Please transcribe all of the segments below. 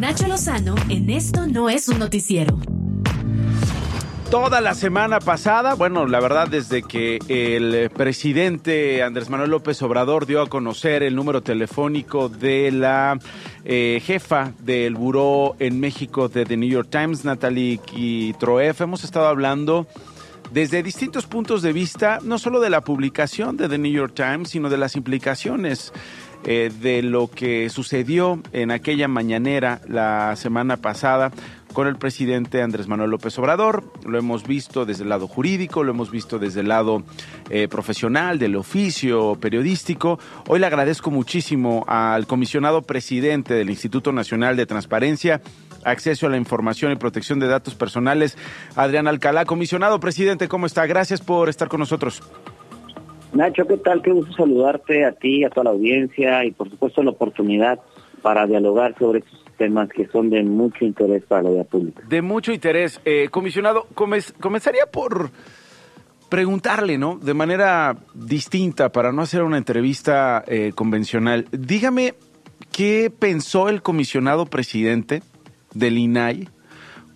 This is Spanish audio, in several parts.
Nacho Lozano en Esto no es un noticiero. Toda la semana pasada, bueno, la verdad desde que el presidente Andrés Manuel López Obrador dio a conocer el número telefónico de la eh, jefa del buró en México de The New York Times, Natalie Kitroef, hemos estado hablando desde distintos puntos de vista, no solo de la publicación de The New York Times, sino de las implicaciones eh, de lo que sucedió en aquella mañanera la semana pasada con el presidente Andrés Manuel López Obrador. Lo hemos visto desde el lado jurídico, lo hemos visto desde el lado eh, profesional, del oficio periodístico. Hoy le agradezco muchísimo al comisionado presidente del Instituto Nacional de Transparencia, Acceso a la Información y Protección de Datos Personales, Adrián Alcalá. Comisionado presidente, ¿cómo está? Gracias por estar con nosotros. Nacho, ¿qué tal? Qué gusto saludarte a ti, a toda la audiencia y por supuesto la oportunidad para dialogar sobre estos temas que son de mucho interés para la vida pública. De mucho interés. Eh, comisionado, comenzaría por preguntarle, ¿no? De manera distinta, para no hacer una entrevista eh, convencional. Dígame, ¿qué pensó el comisionado presidente del INAI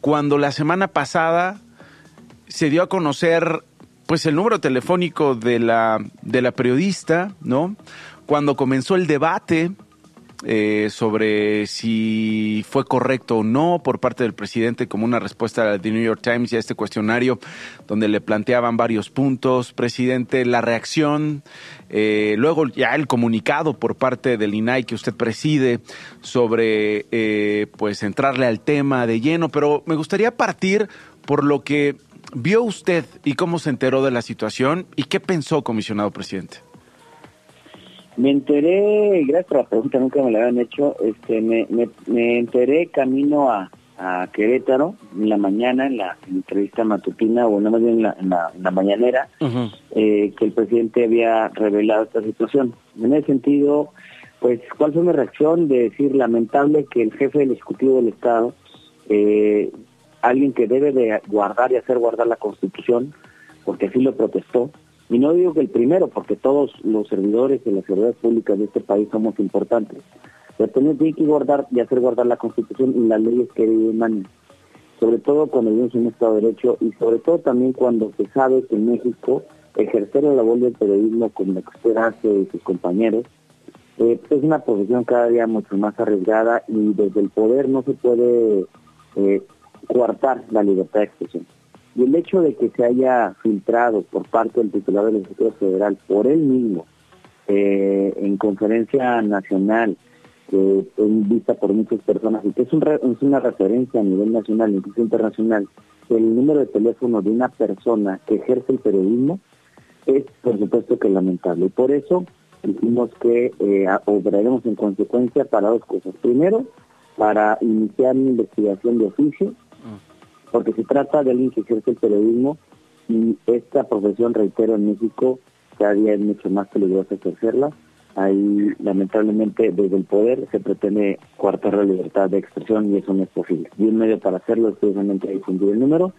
cuando la semana pasada se dio a conocer pues el número telefónico de la, de la periodista, ¿no? Cuando comenzó el debate eh, sobre si fue correcto o no por parte del presidente como una respuesta de New York Times y a este cuestionario donde le planteaban varios puntos, presidente, la reacción, eh, luego ya el comunicado por parte del INAI que usted preside sobre eh, pues entrarle al tema de lleno, pero me gustaría partir por lo que vio usted y cómo se enteró de la situación y qué pensó, comisionado presidente? Me enteré, gracias por la pregunta, nunca me la habían hecho, este, me, me, enteré camino a, a, Querétaro en la mañana, en la, entrevista matutina, o no más bien en la, en la, mañanera, eh, que el presidente había revelado esta situación. En ese sentido, pues, ¿cuál fue mi reacción? De decir, lamentable que el jefe del Ejecutivo del Estado eh, alguien que debe de guardar y hacer guardar la Constitución, porque así lo protestó. Y no digo que el primero, porque todos los servidores de las seguridad públicas de este país somos importantes. Pero tiene que guardar y hacer guardar la Constitución y las leyes que emanan. Sobre todo cuando vivimos en un Estado de Derecho y sobre todo también cuando se sabe que en México ejercer la labor del periodismo como usted hace y sus compañeros eh, es una profesión cada día mucho más arriesgada y desde el poder no se puede eh, coartar la libertad de expresión. Y el hecho de que se haya filtrado por parte del titular del Ejecutivo Federal, por él mismo, eh, en conferencia nacional, es vista por muchas personas y que es, es una referencia a nivel nacional, incluso internacional, el número de teléfono de una persona que ejerce el periodismo es, por supuesto, que lamentable. Y por eso dijimos que eh, obraremos en consecuencia para dos cosas. Primero, para iniciar una investigación de oficio porque se trata de alguien que ejerce el periodismo y esta profesión, reitero, en México cada día es mucho más peligrosa ejercerla. Ahí, lamentablemente, desde el poder se pretende coartar la libertad de expresión y eso no es posible. Y un medio para hacerlo es precisamente difundir el número,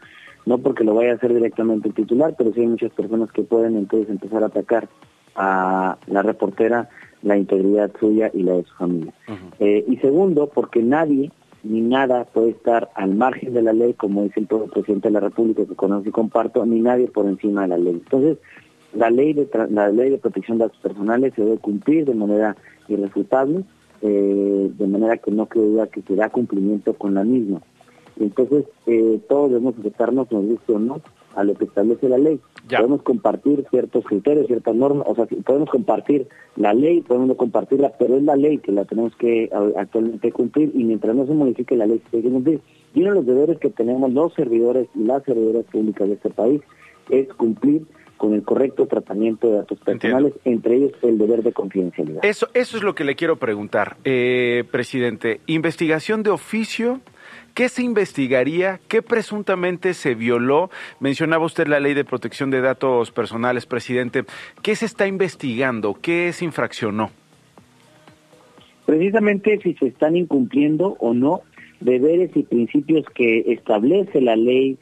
no porque lo vaya a hacer directamente el titular, pero sí hay muchas personas que pueden entonces empezar a atacar a la reportera la integridad suya y la de su familia. Eh, y segundo, porque nadie ni nada puede estar al margen de la ley, como dice el propio presidente de la República, que conozco y comparto, ni nadie por encima de la ley. Entonces, la ley de, la ley de protección de datos personales se debe cumplir de manera irrefutable, eh, de manera que no quede duda que se da cumplimiento con la misma. Entonces, eh, todos debemos aceptarnos, nos guste o no, a lo que establece la ley. Podemos compartir ciertos criterios, ciertas normas, o sea, podemos compartir la ley, podemos no compartirla, pero es la ley que la tenemos que actualmente cumplir y mientras no se modifique la ley se tiene que cumplir. Y uno de los deberes que tenemos los servidores y las servidoras públicas de este país es cumplir con el correcto tratamiento de datos personales, entre ellos el deber de confidencialidad. Eso, eso es lo que le quiero preguntar, eh, presidente. Investigación de oficio ¿Qué se investigaría? ¿Qué presuntamente se violó? Mencionaba usted la ley de protección de datos personales, presidente. ¿Qué se está investigando? ¿Qué se infraccionó? Precisamente si se están incumpliendo o no deberes y principios que establece la ley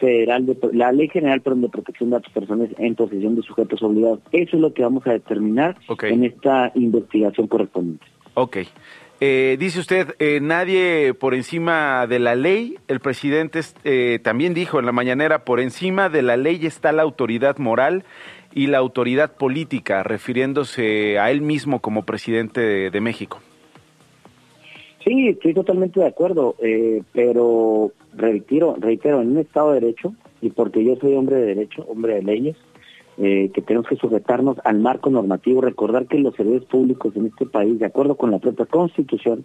federal, de, la ley general de protección de datos personales en posesión de sujetos obligados. Eso es lo que vamos a determinar en esta investigación correspondiente. Ok. Eh, dice usted, eh, nadie por encima de la ley. El presidente eh, también dijo en la mañanera, por encima de la ley está la autoridad moral y la autoridad política, refiriéndose a él mismo como presidente de, México. Sí, estoy totalmente de acuerdo, pero reitero, reitero, en un Estado de Derecho, y porque yo soy hombre de derecho, hombre de leyes, eh, que tenemos que sujetarnos al marco normativo, recordar que los servicios públicos en este país, de acuerdo con la propia Constitución,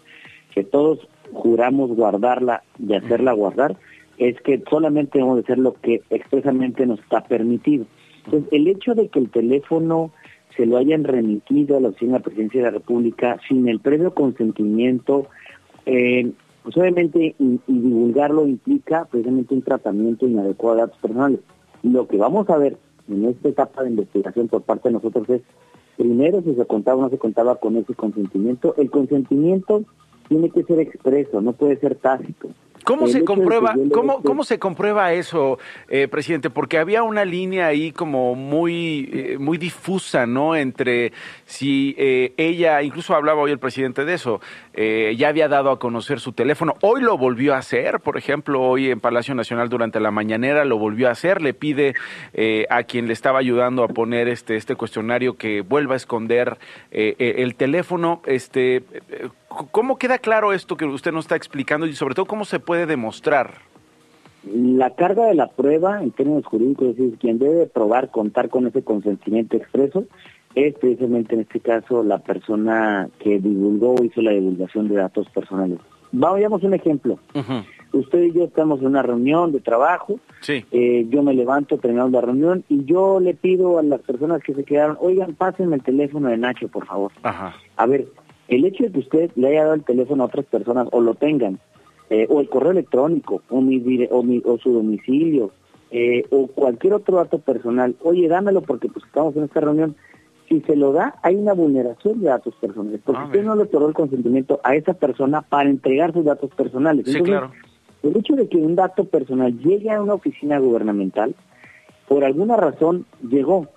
que todos juramos guardarla y hacerla guardar, es que solamente debemos de hacer lo que expresamente nos está permitido. Entonces, el hecho de que el teléfono se lo hayan remitido a la Oficina Presidencia de la República sin el previo consentimiento, eh, pues obviamente y, divulgarlo implica precisamente un tratamiento inadecuado de datos personales. Lo que vamos a ver en esta etapa de investigación por parte de nosotros es, primero, si se contaba o no se contaba con ese consentimiento. El consentimiento tiene que ser expreso, no puede ser tácito. ¿Cómo se comprueba, cómo, cómo se comprueba eso, eh, presidente? Porque había una línea ahí como muy, eh, muy difusa, ¿no? Entre si eh, ella, incluso hablaba hoy el presidente de eso, ya había dado a conocer su teléfono. Hoy lo volvió a hacer, por ejemplo, hoy en Palacio Nacional durante la mañanera lo volvió a hacer. Le pide a quien le estaba ayudando a poner este, este cuestionario que vuelva a esconder el teléfono. Este, ¿Cómo queda claro esto que usted nos está explicando y sobre todo cómo se puede demostrar? La carga de la prueba en términos jurídicos es decir, quien debe probar contar con ese consentimiento expreso es precisamente en este caso la persona que divulgó o hizo la divulgación de datos personales. Vamos un ejemplo. Uh -huh. Usted y yo estamos en una reunión de trabajo, sí. eh, yo me levanto terminando la reunión y yo le pido a las personas que se quedaron, oigan, pásenme el teléfono de Nacho, por favor. Ajá. A ver, el hecho de que usted le haya dado el teléfono a otras personas o lo tengan, eh, o el correo electrónico, o, mi, o, mi, o su domicilio, eh, o cualquier otro dato personal, oye, dámelo porque pues estamos en esta reunión, si se lo da, hay una vulneración de datos personales, porque ah, usted no le otorgó el consentimiento a esa persona para entregar sus datos personales. Sí, Entonces, claro. El hecho de que un dato personal llegue a una oficina gubernamental, por alguna razón llegó,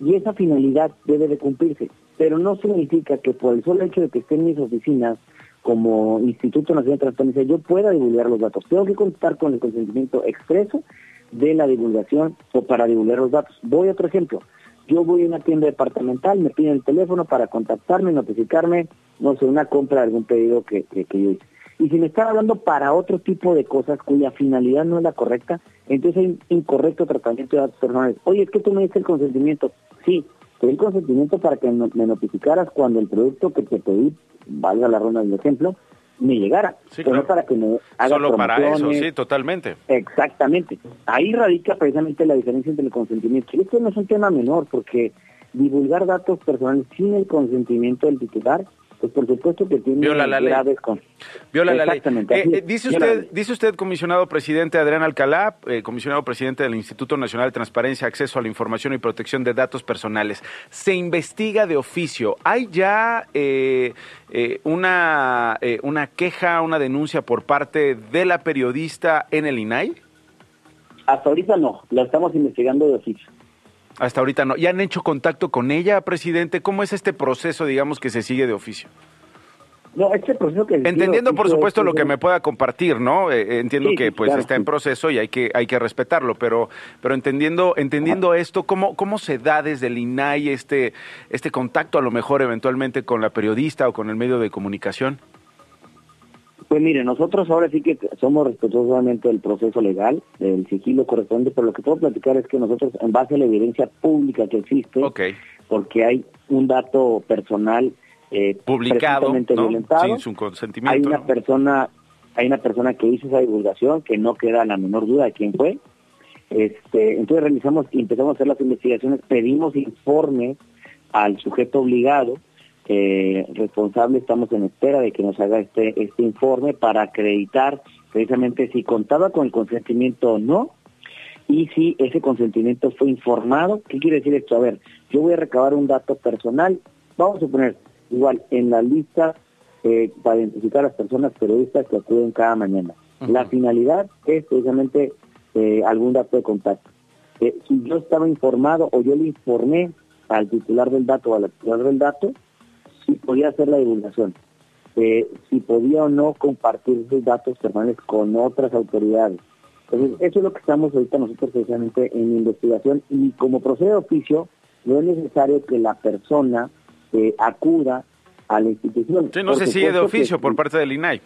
y esa finalidad debe de cumplirse, pero no significa que por el solo hecho de que esté en mis oficinas, como Instituto Nacional de Transparencia, yo pueda divulgar los datos. Tengo que contar con el consentimiento expreso de la divulgación o para divulgar los datos. Voy a otro ejemplo. Yo voy a una tienda departamental, me piden el teléfono para contactarme, notificarme, no sé, una compra de algún pedido que, que, yo hice. Y si me están hablando para otro tipo de cosas cuya finalidad no es la correcta, entonces hay un incorrecto tratamiento de datos personales. Oye, es que tú me diste el consentimiento. Sí, te di el consentimiento para que me notificaras cuando el producto que te pedí, valga la ronda del ejemplo, me llegara, sí, pero claro. no para que me haga Solo para eso, sí, totalmente. Exactamente. Ahí radica precisamente la diferencia entre el consentimiento. Y esto no es un tema menor, porque divulgar datos personales sin el consentimiento del titular pues por supuesto que tiene Viola la ley. con... Viola la ley. Eh, eh, dice usted, dice usted, comisionado presidente Adrián Alcalá, eh, comisionado presidente del Instituto Nacional de Transparencia, Acceso a la Información y Protección de Datos Personales. Se investiga de oficio. ¿Hay ya eh, eh, una, eh, una queja, una denuncia por parte de la periodista en el INAI? Hasta ahorita no, la estamos investigando de oficio. Hasta ahorita no. ¿Ya han hecho contacto con ella, presidente? ¿Cómo es este proceso, digamos, que se sigue de oficio? No, este proceso que... Entendiendo, por oficio supuesto, es- lo que me pueda compartir, ¿no? Eh, entiendo Sí, que pues claro, está en proceso y hay que hay que respetarlo, pero pero entendiendo entendiendo esto, ¿cómo cómo se da desde el INAI este este contacto a lo mejor eventualmente con la periodista o con el medio de comunicación? Pues mire, nosotros ahora sí que somos respetuosos obviamente del proceso legal, del sigilo corresponde, pero lo que puedo platicar es que nosotros, en base a la evidencia pública que existe, porque hay un dato personal eh, Publicado, ¿no? violentado, Sin su hay consentimiento. una ¿no? persona hay una persona que hizo esa divulgación que no queda la menor duda de quién fue este entonces realizamos y empezamos a hacer las investigaciones pedimos informes al sujeto obligado eh, responsable estamos en espera de que nos haga este este informe para acreditar precisamente si contaba con el consentimiento o no y si ese consentimiento fue informado. ¿Qué quiere decir esto? A ver, yo voy a recabar un dato personal, vamos a suponer, igual, en la lista eh, para identificar a las personas periodistas que acuden cada mañana. La finalidad es precisamente eh, algún dato de contacto. Si yo estaba informado o yo le informé al titular del dato o a la titular del dato, sí podía hacer la divulgación. eh, si podía o no compartir sus datos personales con otras autoridades. Entonces, eso es lo que estamos ahorita nosotros precisamente en investigación y como procede de oficio, no es necesario que la persona eh, acuda a la institución. Sí, no se sigue de oficio por parte del INAI.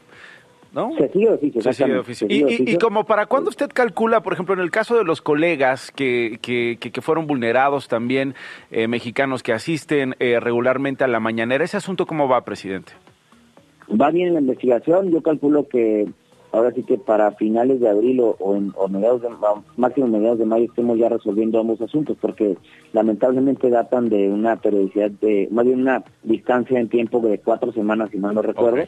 ¿No? Se sigue de oficio. Se sigue de oficio. y, como para cuándo usted calcula, por ejemplo, en el caso de los colegas que, que, que fueron vulnerados también, eh, mexicanos que asisten eh, regularmente a la mañanera, ¿ese asunto cómo va, presidente? Va bien la investigación, yo calculo que ahora sí que para finales de abril o, en, mediados de, máximo mediados de mayo estemos ya resolviendo ambos asuntos, porque lamentablemente datan de una periodicidad de, más bien una distancia en tiempo de cuatro semanas, si mal no recuerdo.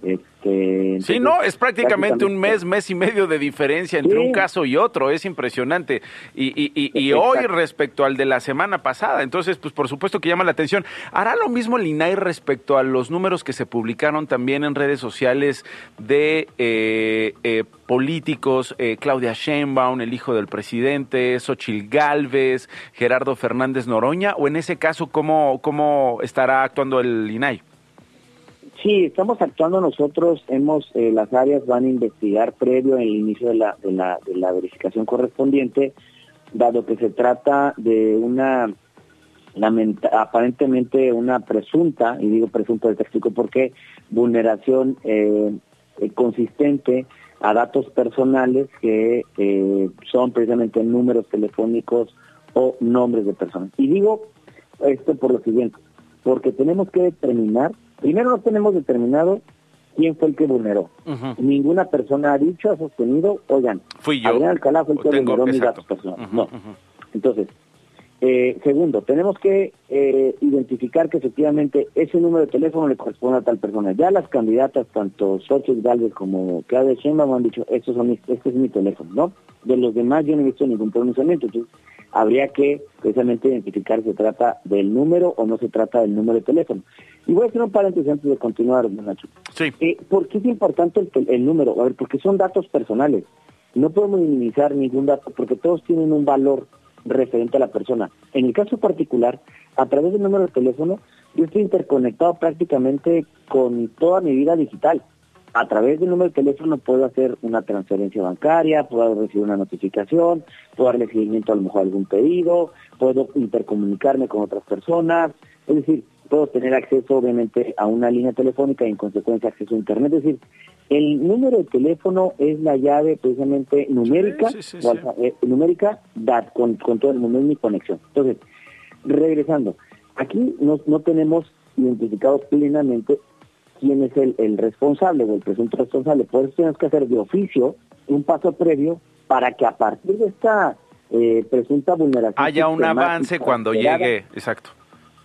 Este, sí, no, es prácticamente, un mes, mes y medio de diferencia entre un caso y otro, es impresionante. Y, y, y, hoy respecto al de la semana pasada, entonces, pues por supuesto que llama la atención. ¿Hará lo mismo el INAI respecto a los números que se publicaron también en redes sociales de eh, eh, políticos, eh, Claudia Sheinbaum, el hijo del presidente, Xochil Gálvez, Gerardo Fernández Noroña, o en ese caso, ¿cómo, cómo estará actuando el INAI? Sí, estamos actuando nosotros, hemos, eh, las áreas van a investigar previo el inicio de la, de la, de la verificación correspondiente, dado que se trata de una, aparentemente una presunta, y digo presunta, te explico por qué, vulneración eh, eh, consistente a datos personales que son precisamente números telefónicos o nombres de personas. Y digo esto por lo siguiente, porque tenemos que determinar Primero no tenemos determinado quién fue el que vulneró. Ninguna persona ha dicho, ha sostenido, oigan, fui yo. Adrián Alcalá fue el que vulneró mis datos personales. No. Entonces, eh, segundo, tenemos que eh, identificar que efectivamente ese número de teléfono le corresponde a tal persona. Ya las candidatas, tanto Xochitl Galvez como Claudia Sheinbaum han dicho, estos son este es mi teléfono, ¿no? De los demás yo no he visto ningún pronunciamiento. Entonces, habría que precisamente identificar si se trata del número o no se trata del número de teléfono. Y voy a hacer un paréntesis antes de continuar, Nacho. Sí. Eh, ¿Por qué es importante el, número? A ver, porque son datos personales. No podemos minimizar ningún dato porque todos tienen un valor referente a la persona. En el caso particular, a través del número de teléfono, yo estoy interconectado prácticamente con toda mi vida digital a través del número de teléfono puedo hacer una transferencia bancaria, puedo recibir una notificación, puedo darle seguimiento a lo mejor a algún pedido, puedo intercomunicarme con otras personas, es decir, puedo tener acceso obviamente a una línea telefónica y en consecuencia acceso a internet, es decir, el número de teléfono es la llave precisamente numérica, eh, numérica con, todo el mundo, es mi conexión. Entonces, regresando, aquí no, no tenemos identificado plenamente quién es el, responsable o el presunto responsable. Por eso tenemos que hacer de oficio un paso previo para que a partir de esta eh, presunta vulneración... Haya un avance cuando llegue, exacto.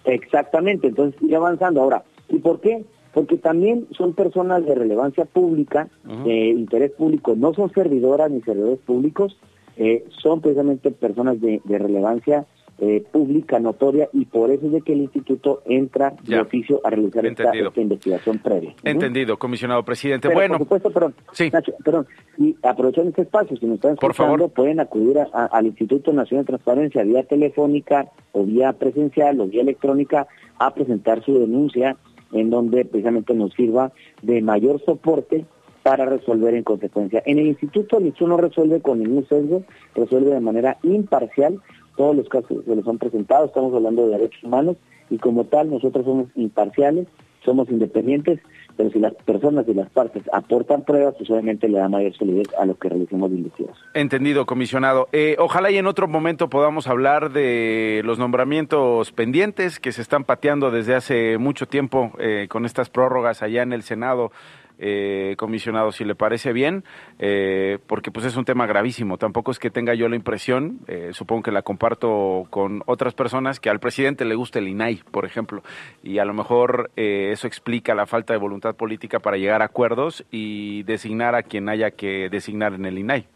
Exactamente, entonces sigue avanzando. Ahora, ¿y por qué? Porque también son personas de relevancia pública, de interés público, no son servidoras ni servidores públicos, eh, son precisamente personas de relevancia eh, pública, notoria, y por eso es de que el instituto entra de oficio a realizar esta, investigación previa. Entendido, comisionado presidente. bueno, por supuesto, perdón, sí. perdón, y aprovechando este espacio, si nos están escuchando, pueden acudir al Instituto Nacional de Transparencia vía telefónica o vía presencial o vía electrónica a presentar su denuncia en donde precisamente nos sirva de mayor soporte para resolver en consecuencia. En el instituto el instituto no resuelve con ningún sesgo, resuelve de manera imparcial todos los casos se les han presentado, estamos hablando de derechos humanos y como tal nosotros somos imparciales, somos independientes, pero si las personas y las partes aportan pruebas, pues obviamente le da mayor solidez a lo que realicemos de investigación. Entendido, comisionado. Eh, ojalá y en otro momento podamos hablar de los nombramientos pendientes que se están pateando desde hace mucho tiempo eh, con estas prórrogas allá en el Senado eh, comisionado, si le parece bien, eh, porque pues es un tema gravísimo. Tampoco es que tenga yo la impresión, eh, supongo que la comparto con otras personas, que al presidente le gusta el INAI, por ejemplo, y a lo mejor eh, eso explica la falta de voluntad política para llegar a acuerdos y designar a quien haya que designar en el INAI.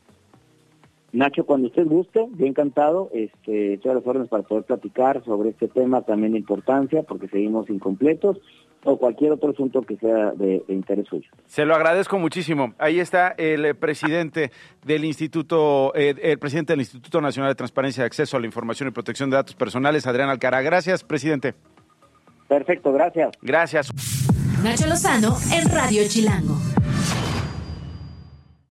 Nacho, cuando usted guste, bien encantado, este, estoy a las órdenes para poder platicar sobre este tema también de importancia, porque seguimos incompletos o cualquier otro asunto que sea de, interés suyo. Se lo agradezco muchísimo. Ahí está el presidente del Instituto, eh, el presidente del Instituto Nacional de Transparencia de Acceso a la Información y Protección de Datos Personales, Adrián Alcara. Gracias, presidente. Perfecto, gracias. Gracias. Nacho Lozano en Radio Chilango.